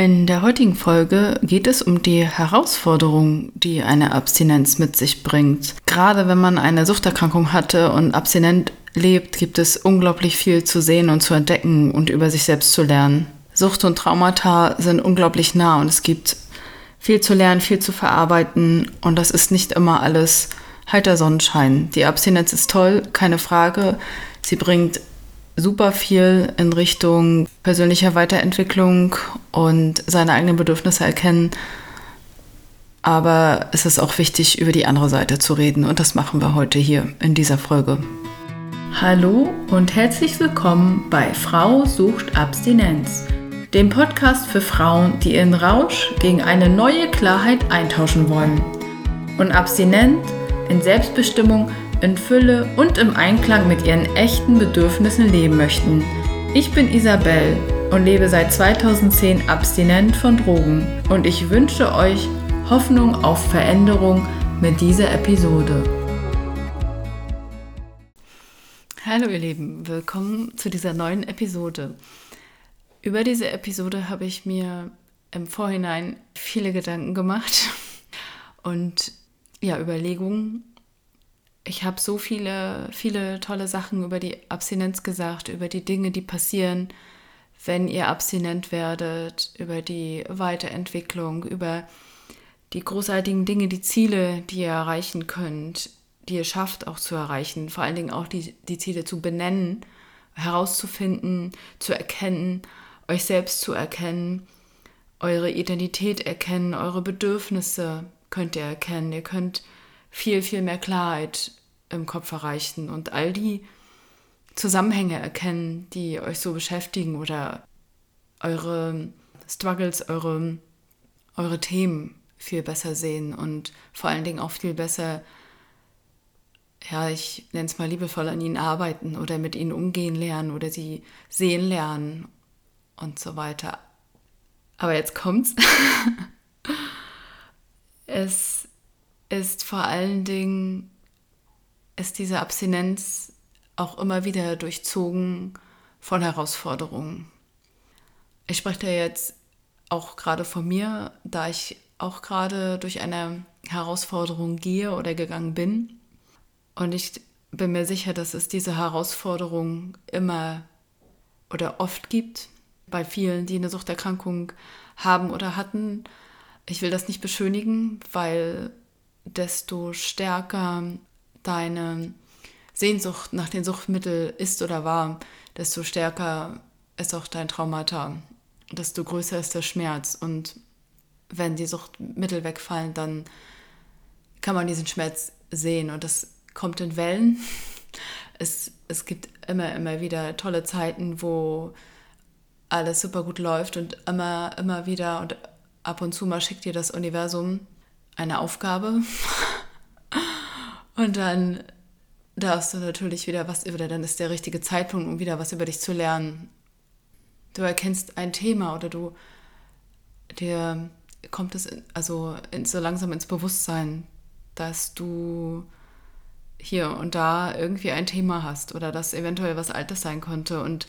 In der heutigen Folge geht es um die Herausforderung, die eine Abstinenz mit sich bringt. Gerade wenn man eine Suchterkrankung hatte und abstinent lebt, gibt es unglaublich viel zu sehen und zu entdecken und über sich selbst zu lernen. Sucht und Traumata sind unglaublich nah und es gibt viel zu lernen, viel zu verarbeiten und das ist nicht immer alles heiter Sonnenschein. Die Abstinenz ist toll, keine Frage. Sie bringt super viel in Richtung persönlicher Weiterentwicklung und seine eigenen Bedürfnisse erkennen. Aber es ist auch wichtig, über die andere Seite zu reden und das machen wir heute hier in dieser Folge. Hallo und herzlich willkommen bei Frau sucht Abstinenz, dem Podcast für Frauen, die ihren Rausch gegen eine neue Klarheit eintauschen wollen. Und abstinent in Selbstbestimmung in Fülle und im Einklang mit ihren echten Bedürfnissen leben möchten. Ich bin Isabel und lebe seit 2010 abstinent von Drogen und ich wünsche euch Hoffnung auf Veränderung mit dieser Episode. Hallo ihr Lieben, willkommen zu dieser neuen Episode. Über diese Episode habe ich mir im Vorhinein viele Gedanken gemacht und ja, Überlegungen ich habe so viele, viele tolle Sachen über die Abstinenz gesagt, über die Dinge, die passieren, wenn ihr abstinent werdet, über die Weiterentwicklung, über die großartigen Dinge, die Ziele, die ihr erreichen könnt, die ihr schafft auch zu erreichen, vor allen Dingen auch die, die Ziele zu benennen, herauszufinden, zu erkennen, euch selbst zu erkennen, eure Identität erkennen, eure Bedürfnisse könnt ihr erkennen. Ihr könnt viel, viel mehr Klarheit im Kopf erreichen und all die Zusammenhänge erkennen, die euch so beschäftigen oder eure Struggles, eure, eure Themen viel besser sehen und vor allen Dingen auch viel besser, ja, ich nenne es mal liebevoll an ihnen arbeiten oder mit ihnen umgehen lernen oder sie sehen lernen und so weiter. Aber jetzt kommt's. es ist vor allen Dingen, ist diese Abstinenz auch immer wieder durchzogen von Herausforderungen. Ich spreche da jetzt auch gerade von mir, da ich auch gerade durch eine Herausforderung gehe oder gegangen bin. Und ich bin mir sicher, dass es diese Herausforderung immer oder oft gibt bei vielen, die eine Suchterkrankung haben oder hatten. Ich will das nicht beschönigen, weil desto stärker deine Sehnsucht nach den Suchtmitteln ist oder war, desto stärker ist auch dein Traumata, desto größer ist der Schmerz. Und wenn die Suchtmittel wegfallen, dann kann man diesen Schmerz sehen und das kommt in Wellen. Es, es gibt immer, immer wieder tolle Zeiten, wo alles super gut läuft und immer, immer wieder und ab und zu mal schickt dir das Universum eine Aufgabe. Und dann darfst du natürlich wieder was über, dann ist der richtige Zeitpunkt, um wieder was über dich zu lernen. Du erkennst ein Thema oder du, dir kommt es in, also in, so langsam ins Bewusstsein, dass du hier und da irgendwie ein Thema hast oder dass eventuell was Altes sein konnte. Und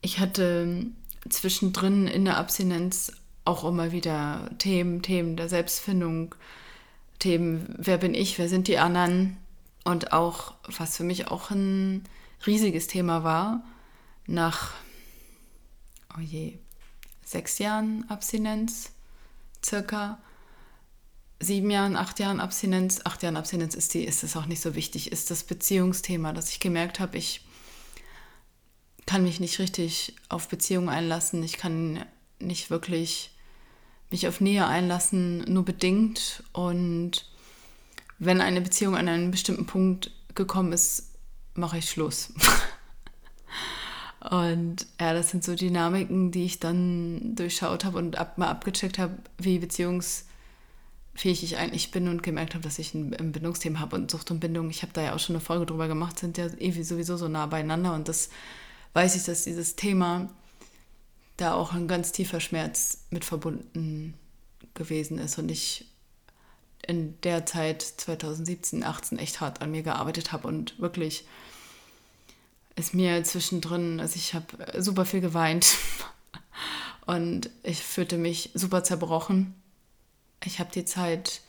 ich hatte zwischendrin in der Abstinenz auch immer wieder Themen, Themen der Selbstfindung, Themen, wer bin ich, wer sind die anderen? Und auch, was für mich auch ein riesiges Thema war, nach, oh je, sechs Jahren Abstinenz, circa, sieben Jahren, acht Jahren Abstinenz, acht Jahren Abstinenz ist die, ist es auch nicht so wichtig, ist das Beziehungsthema, dass ich gemerkt habe, ich kann mich nicht richtig auf Beziehungen einlassen, ich kann nicht wirklich mich auf Nähe einlassen, nur bedingt. Und wenn eine Beziehung an einen bestimmten Punkt gekommen ist, mache ich Schluss. und ja, das sind so Dynamiken, die ich dann durchschaut habe und ab, mal abgecheckt habe, wie beziehungsfähig ich eigentlich bin und gemerkt habe, dass ich ein, ein Bindungsthema habe und Sucht und Bindung. Ich habe da ja auch schon eine Folge drüber gemacht, sind ja sowieso so nah beieinander und das weiß ich, dass dieses Thema da auch ein ganz tiefer Schmerz mit verbunden gewesen ist und ich in der Zeit 2017, 18 echt hart an mir gearbeitet habe und wirklich ist mir zwischendrin, also ich habe super viel geweint Und ich fühlte mich super zerbrochen. Ich habe die Zeit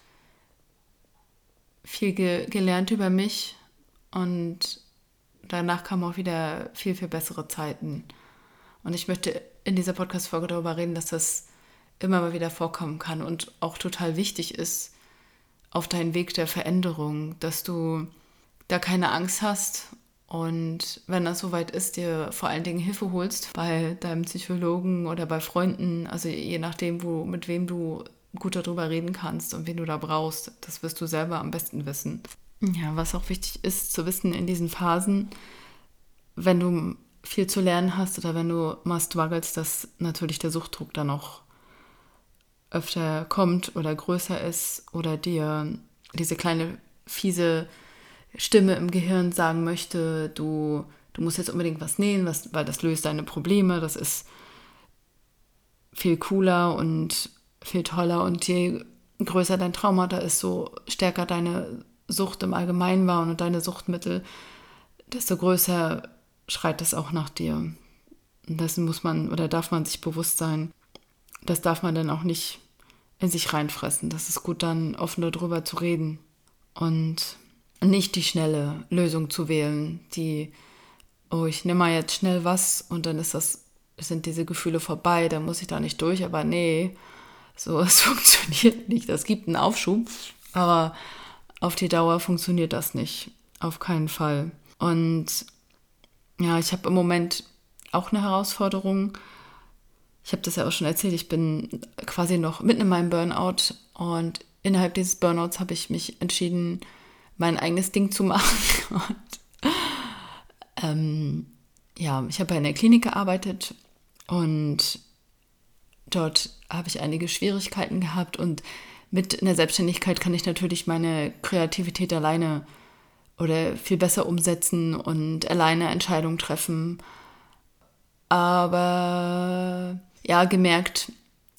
viel ge gelernt über mich und danach kamen auch wieder viel, viel bessere Zeiten. Und ich möchte in dieser Podcast-Folge darüber reden, dass das immer mal wieder vorkommen kann und auch total wichtig ist auf deinen Weg der Veränderung, dass du da keine Angst hast und wenn das soweit ist, dir vor allen Dingen Hilfe holst bei deinem Psychologen oder bei Freunden, also je nachdem, wo, mit wem du gut darüber reden kannst und wen du da brauchst, das wirst du selber am besten wissen. Ja, was auch wichtig ist zu wissen in diesen Phasen, wenn du viel zu lernen hast oder wenn du mal struggles, dass natürlich der Suchtdruck dann noch öfter kommt oder größer ist oder dir diese kleine fiese Stimme im Gehirn sagen möchte, du, du musst jetzt unbedingt was nähen, was, weil das löst deine Probleme, das ist viel cooler und viel toller und je größer dein Trauma da ist, so stärker deine Sucht im Allgemeinen war und deine Suchtmittel, desto größer schreit es auch nach dir. Und dessen muss man oder darf man sich bewusst sein. Das darf man dann auch nicht in sich reinfressen. Das ist gut, dann offen darüber zu reden und nicht die schnelle Lösung zu wählen, die, oh, ich nehme mal jetzt schnell was und dann ist das, sind diese Gefühle vorbei, dann muss ich da nicht durch, aber nee, so, es funktioniert nicht. Das gibt einen Aufschub, aber auf die Dauer funktioniert das nicht. Auf keinen Fall. Und ja, ich habe im Moment auch eine Herausforderung. Ich habe das ja auch schon erzählt, ich bin quasi noch mitten in meinem Burnout und innerhalb dieses Burnouts habe ich mich entschieden, mein eigenes Ding zu machen. Und, ähm, ja, ich habe in der Klinik gearbeitet und dort habe ich einige Schwierigkeiten gehabt und mit in der Selbstständigkeit kann ich natürlich meine Kreativität alleine oder viel besser umsetzen und alleine Entscheidungen treffen. Aber ja, gemerkt,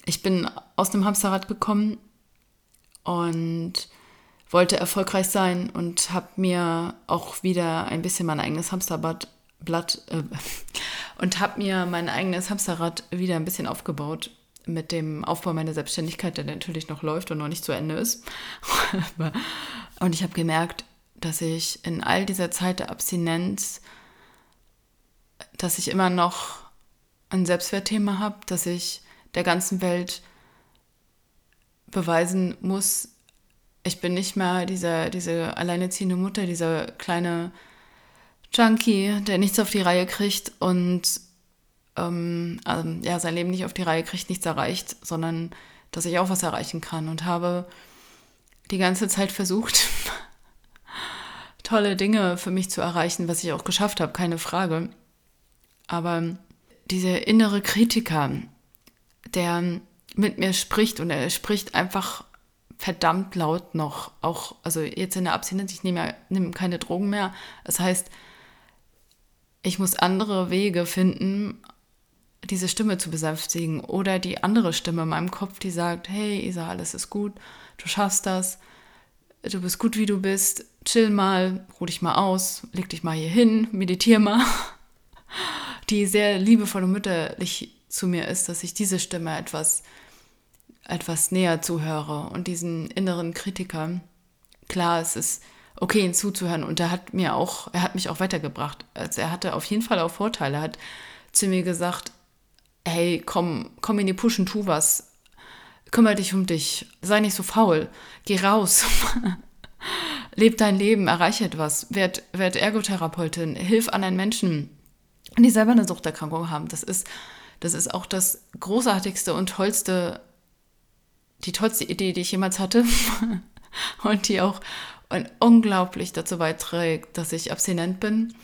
ich bin aus dem Hamsterrad gekommen und wollte erfolgreich sein und habe mir auch wieder ein bisschen mein eigenes Hamsterblatt Blatt, äh, und habe mir mein eigenes Hamsterrad wieder ein bisschen aufgebaut mit dem Aufbau meiner Selbstständigkeit, der natürlich noch läuft und noch nicht zu Ende ist. und ich habe gemerkt, dass ich in all dieser Zeit der Abstinenz, dass ich immer noch ein Selbstwertthema habe, dass ich der ganzen Welt beweisen muss, ich bin nicht mehr diese, diese alleineziehende Mutter, dieser kleine Junkie, der nichts auf die Reihe kriegt und ähm, also, ja, sein Leben nicht auf die Reihe kriegt, nichts erreicht, sondern dass ich auch was erreichen kann und habe die ganze Zeit versucht, tolle Dinge für mich zu erreichen, was ich auch geschafft habe, keine Frage. Aber dieser innere Kritiker, der mit mir spricht und er spricht einfach verdammt laut noch, auch, also jetzt in der Abstinenz, ich nehme, nehme keine Drogen mehr. Das heißt, ich muss andere Wege finden, diese Stimme zu besänftigen oder die andere Stimme in meinem Kopf, die sagt, hey Isa, alles ist gut, du schaffst das, du bist gut, wie du bist, chill mal, ruh dich mal aus, leg dich mal hier hin, meditier mal, die sehr liebevoll und mütterlich zu mir ist, dass ich diese Stimme etwas, etwas näher zuhöre und diesen inneren Kritiker. Klar, es ist okay, ihn zuzuhören und er hat mir auch, er hat mich auch weitergebracht. Also er hatte auf jeden Fall auch Vorteile. Er hat zu mir gesagt, hey, komm, komm in die Pushen, tu was. Kümmere dich um dich. Sei nicht so faul. Geh raus. Leb dein Leben, erreiche etwas. Werd, werd Ergotherapeutin. Hilf anderen Menschen, die selber eine Suchterkrankung haben. Das ist, das ist auch das großartigste und tollste, die tollste Idee, die ich jemals hatte. und die auch unglaublich dazu beiträgt, dass ich abstinent bin.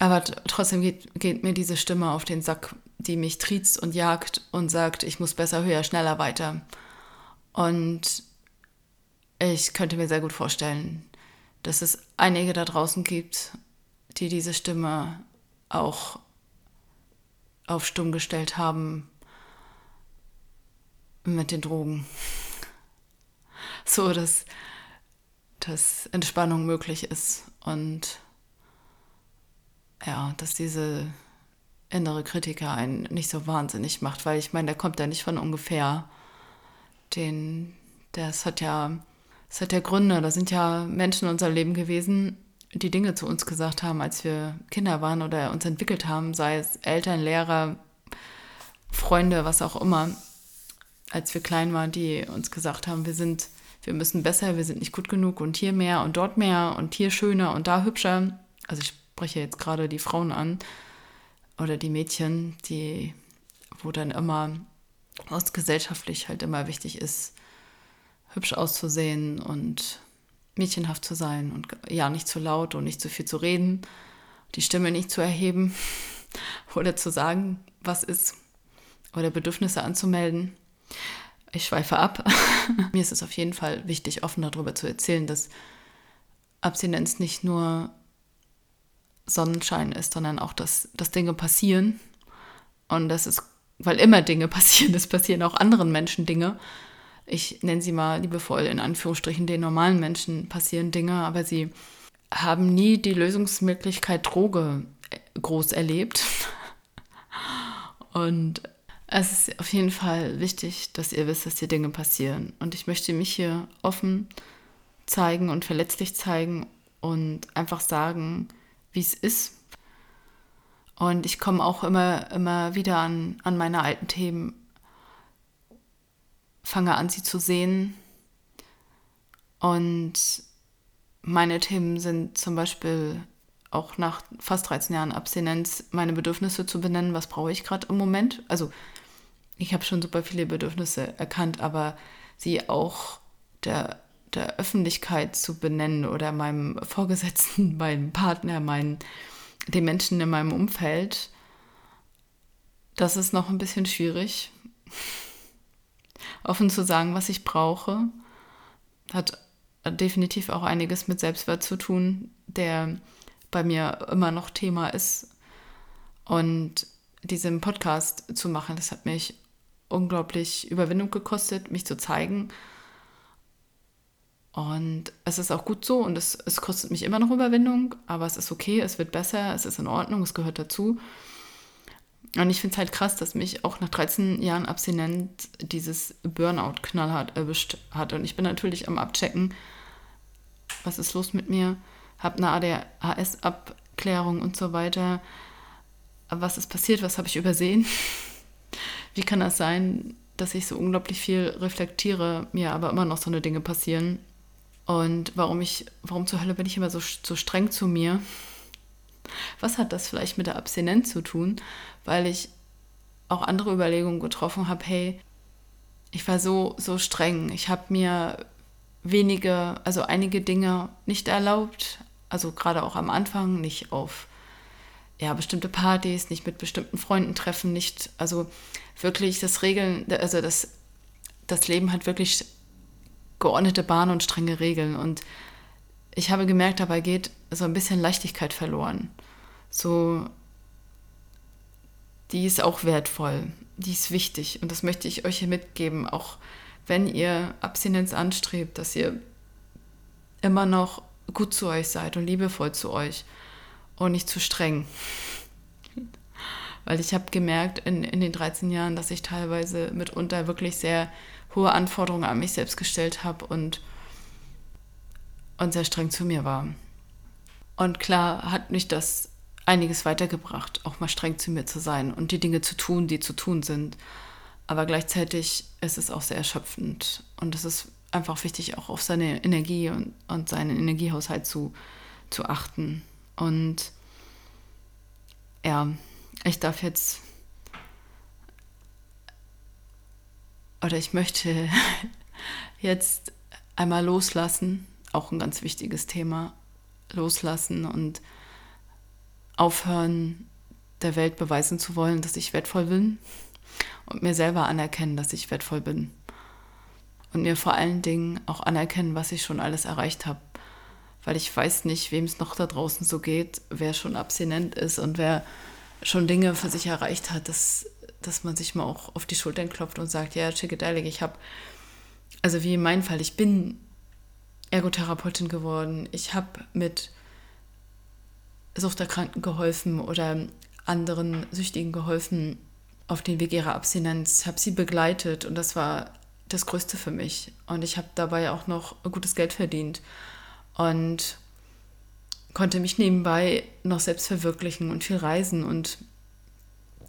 Aber trotzdem geht, geht mir diese Stimme auf den Sack, die mich triezt und jagt und sagt, ich muss besser, höher, schneller weiter. Und ich könnte mir sehr gut vorstellen, dass es einige da draußen gibt, die diese Stimme auch auf stumm gestellt haben mit den Drogen. So, dass, dass Entspannung möglich ist und ja, dass diese innere Kritiker einen nicht so wahnsinnig macht, weil ich meine, der kommt ja nicht von ungefähr. Den, das hat ja, das hat ja Gründe. Da sind ja Menschen in unserem Leben gewesen, die Dinge zu uns gesagt haben, als wir Kinder waren oder uns entwickelt haben, sei es Eltern, Lehrer, Freunde, was auch immer, als wir klein waren, die uns gesagt haben, wir sind, wir müssen besser, wir sind nicht gut genug und hier mehr und dort mehr und hier schöner und da hübscher. Also ich spreche jetzt gerade die Frauen an oder die Mädchen, die, wo dann immer aus gesellschaftlich halt immer wichtig ist, hübsch auszusehen und mädchenhaft zu sein und ja, nicht zu laut und nicht zu viel zu reden, die Stimme nicht zu erheben oder zu sagen, was ist oder Bedürfnisse anzumelden. Ich schweife ab. Mir ist es auf jeden Fall wichtig, offen darüber zu erzählen, dass Abstinenz nicht nur Sonnenschein ist, sondern auch, dass, dass Dinge passieren. Und das ist, weil immer Dinge passieren, es passieren auch anderen Menschen Dinge. Ich nenne sie mal liebevoll in Anführungsstrichen, den normalen Menschen passieren Dinge, aber sie haben nie die Lösungsmöglichkeit Droge groß erlebt. Und es ist auf jeden Fall wichtig, dass ihr wisst, dass hier Dinge passieren. Und ich möchte mich hier offen zeigen und verletzlich zeigen und einfach sagen, wie es ist. Und ich komme auch immer, immer wieder an, an meine alten Themen, fange an, sie zu sehen. Und meine Themen sind zum Beispiel auch nach fast 13 Jahren Abstinenz meine Bedürfnisse zu benennen, was brauche ich gerade im Moment. Also ich habe schon super viele Bedürfnisse erkannt, aber sie auch der der Öffentlichkeit zu benennen oder meinem Vorgesetzten, meinem Partner, meinen, den Menschen in meinem Umfeld, das ist noch ein bisschen schwierig. Offen zu sagen, was ich brauche, hat definitiv auch einiges mit Selbstwert zu tun, der bei mir immer noch Thema ist. Und diesen Podcast zu machen, das hat mich unglaublich Überwindung gekostet, mich zu zeigen und es ist auch gut so und es, es kostet mich immer noch Überwindung, aber es ist okay, es wird besser, es ist in Ordnung, es gehört dazu. Und ich finde es halt krass, dass mich auch nach 13 Jahren Abstinenz dieses Burnout knallhart erwischt hat. Und ich bin natürlich am Abchecken, was ist los mit mir, habe eine ADHS-Abklärung und so weiter. Was ist passiert, was habe ich übersehen? Wie kann das sein, dass ich so unglaublich viel reflektiere, mir aber immer noch so eine Dinge passieren? Und warum ich, warum zur Hölle bin ich immer so, so streng zu mir? Was hat das vielleicht mit der Abstinenz zu tun? Weil ich auch andere Überlegungen getroffen habe, hey, ich war so, so streng. Ich habe mir wenige, also einige Dinge nicht erlaubt. Also gerade auch am Anfang, nicht auf ja, bestimmte Partys, nicht mit bestimmten Freunden treffen, nicht, also wirklich das Regeln, also das, das Leben hat wirklich geordnete Bahn und strenge Regeln. Und ich habe gemerkt, dabei geht so ein bisschen Leichtigkeit verloren. So, die ist auch wertvoll, die ist wichtig. Und das möchte ich euch hier mitgeben, auch wenn ihr Abstinenz anstrebt, dass ihr immer noch gut zu euch seid und liebevoll zu euch und nicht zu streng. Weil ich habe gemerkt in, in den 13 Jahren, dass ich teilweise mitunter wirklich sehr hohe Anforderungen an mich selbst gestellt habe und, und sehr streng zu mir war. Und klar hat mich das einiges weitergebracht, auch mal streng zu mir zu sein und die Dinge zu tun, die zu tun sind. Aber gleichzeitig ist es auch sehr erschöpfend und es ist einfach wichtig, auch auf seine Energie und, und seinen Energiehaushalt zu, zu achten. Und ja, ich darf jetzt oder ich möchte jetzt einmal loslassen, auch ein ganz wichtiges Thema, loslassen und aufhören, der Welt beweisen zu wollen, dass ich wertvoll bin und mir selber anerkennen, dass ich wertvoll bin. Und mir vor allen Dingen auch anerkennen, was ich schon alles erreicht habe. Weil ich weiß nicht, wem es noch da draußen so geht, wer schon abstinent ist und wer schon Dinge für sich erreicht hat. Das dass man sich mal auch auf die Schultern klopft und sagt, ja, Chickadelic, ich habe, also wie in meinem Fall, ich bin Ergotherapeutin geworden, ich habe mit Suchterkranken geholfen oder anderen Süchtigen geholfen auf den Weg ihrer Abstinenz, habe sie begleitet und das war das Größte für mich. Und ich habe dabei auch noch gutes Geld verdient und konnte mich nebenbei noch selbst verwirklichen und viel reisen und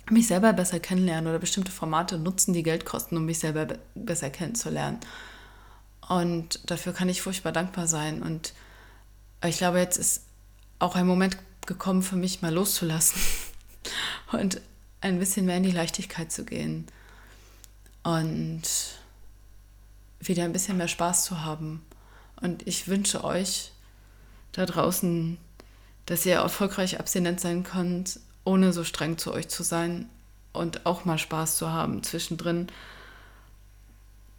mich selber besser kennenlernen oder bestimmte Formate nutzen, die Geld kosten, um mich selber besser kennenzulernen. Und dafür kann ich furchtbar dankbar sein. Und ich glaube, jetzt ist auch ein Moment gekommen für mich, mal loszulassen und ein bisschen mehr in die Leichtigkeit zu gehen und wieder ein bisschen mehr Spaß zu haben. Und ich wünsche euch da draußen, dass ihr erfolgreich abstinent sein könnt, ohne so streng zu euch zu sein und auch mal Spaß zu haben zwischendrin.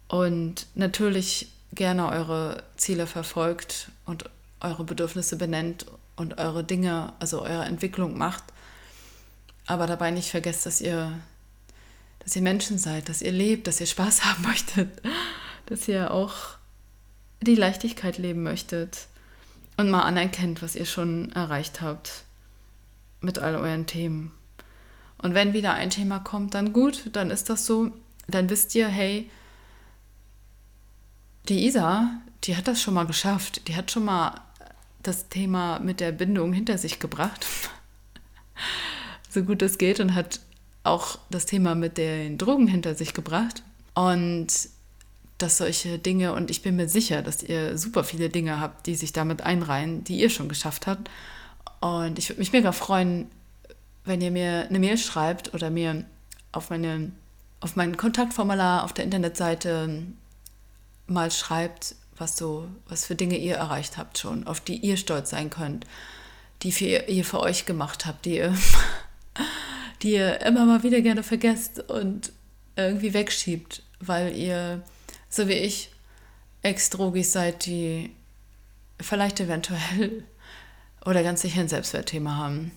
Und natürlich gerne eure Ziele verfolgt und eure Bedürfnisse benennt und eure Dinge, also eure Entwicklung macht. Aber dabei nicht vergesst, dass ihr, dass ihr Menschen seid, dass ihr lebt, dass ihr Spaß haben möchtet, dass ihr auch die Leichtigkeit leben möchtet und mal anerkennt, was ihr schon erreicht habt mit all euren Themen. Und wenn wieder ein Thema kommt, dann gut, dann ist das so. Dann wisst ihr, hey, die Isa, die hat das schon mal geschafft. Die hat schon mal das Thema mit der Bindung hinter sich gebracht. so gut es geht und hat auch das Thema mit den Drogen hinter sich gebracht. Und dass solche Dinge, und ich bin mir sicher, dass ihr super viele Dinge habt, die sich damit einreihen, die ihr schon geschafft habt. Und ich würde mich mega freuen, wenn ihr mir eine Mail schreibt oder mir auf, meine, auf mein Kontaktformular auf der Internetseite mal schreibt, was so, was für Dinge ihr erreicht habt schon, auf die ihr stolz sein könnt, die für ihr für euch gemacht habt, die ihr, die ihr immer mal wieder gerne vergesst und irgendwie wegschiebt, weil ihr, so wie ich, Ex-Drogis seid, die vielleicht eventuell oder ganz sicher ein Selbstwertthema haben.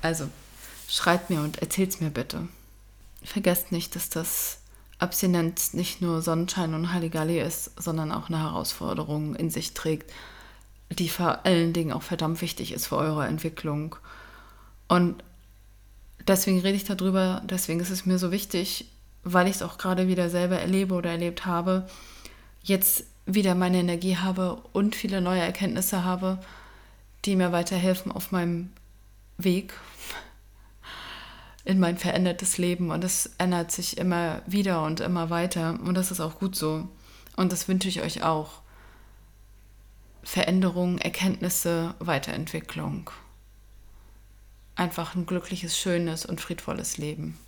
Also, schreibt mir und erzählt's mir bitte. Vergesst nicht, dass das Abstinenz nicht nur Sonnenschein und Halligalli ist, sondern auch eine Herausforderung in sich trägt, die vor allen Dingen auch verdammt wichtig ist für eure Entwicklung. Und deswegen rede ich darüber, deswegen ist es mir so wichtig, weil ich es auch gerade wieder selber erlebe oder erlebt habe, jetzt wieder meine Energie habe und viele neue Erkenntnisse habe, die mir weiterhelfen auf meinem Weg in mein verändertes Leben. Und es ändert sich immer wieder und immer weiter. Und das ist auch gut so. Und das wünsche ich euch auch. Veränderung, Erkenntnisse, Weiterentwicklung. Einfach ein glückliches, schönes und friedvolles Leben.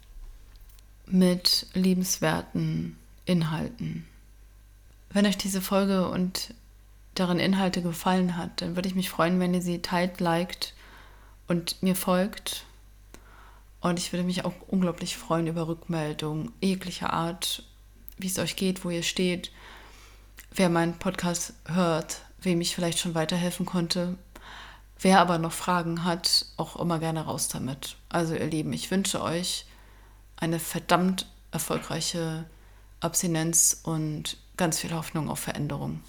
Mit liebenswerten Inhalten. Wenn euch diese Folge und darin Inhalte gefallen hat, dann würde ich mich freuen, wenn ihr sie teilt, liked und mir folgt. Und ich würde mich auch unglaublich freuen über Rückmeldungen jeglicher Art, wie es euch geht, wo ihr steht, wer meinen Podcast hört, wem ich vielleicht schon weiterhelfen konnte. Wer aber noch Fragen hat, auch immer gerne raus damit. Also ihr Lieben, ich wünsche euch eine verdammt erfolgreiche Abstinenz und ganz viel Hoffnung auf Veränderung.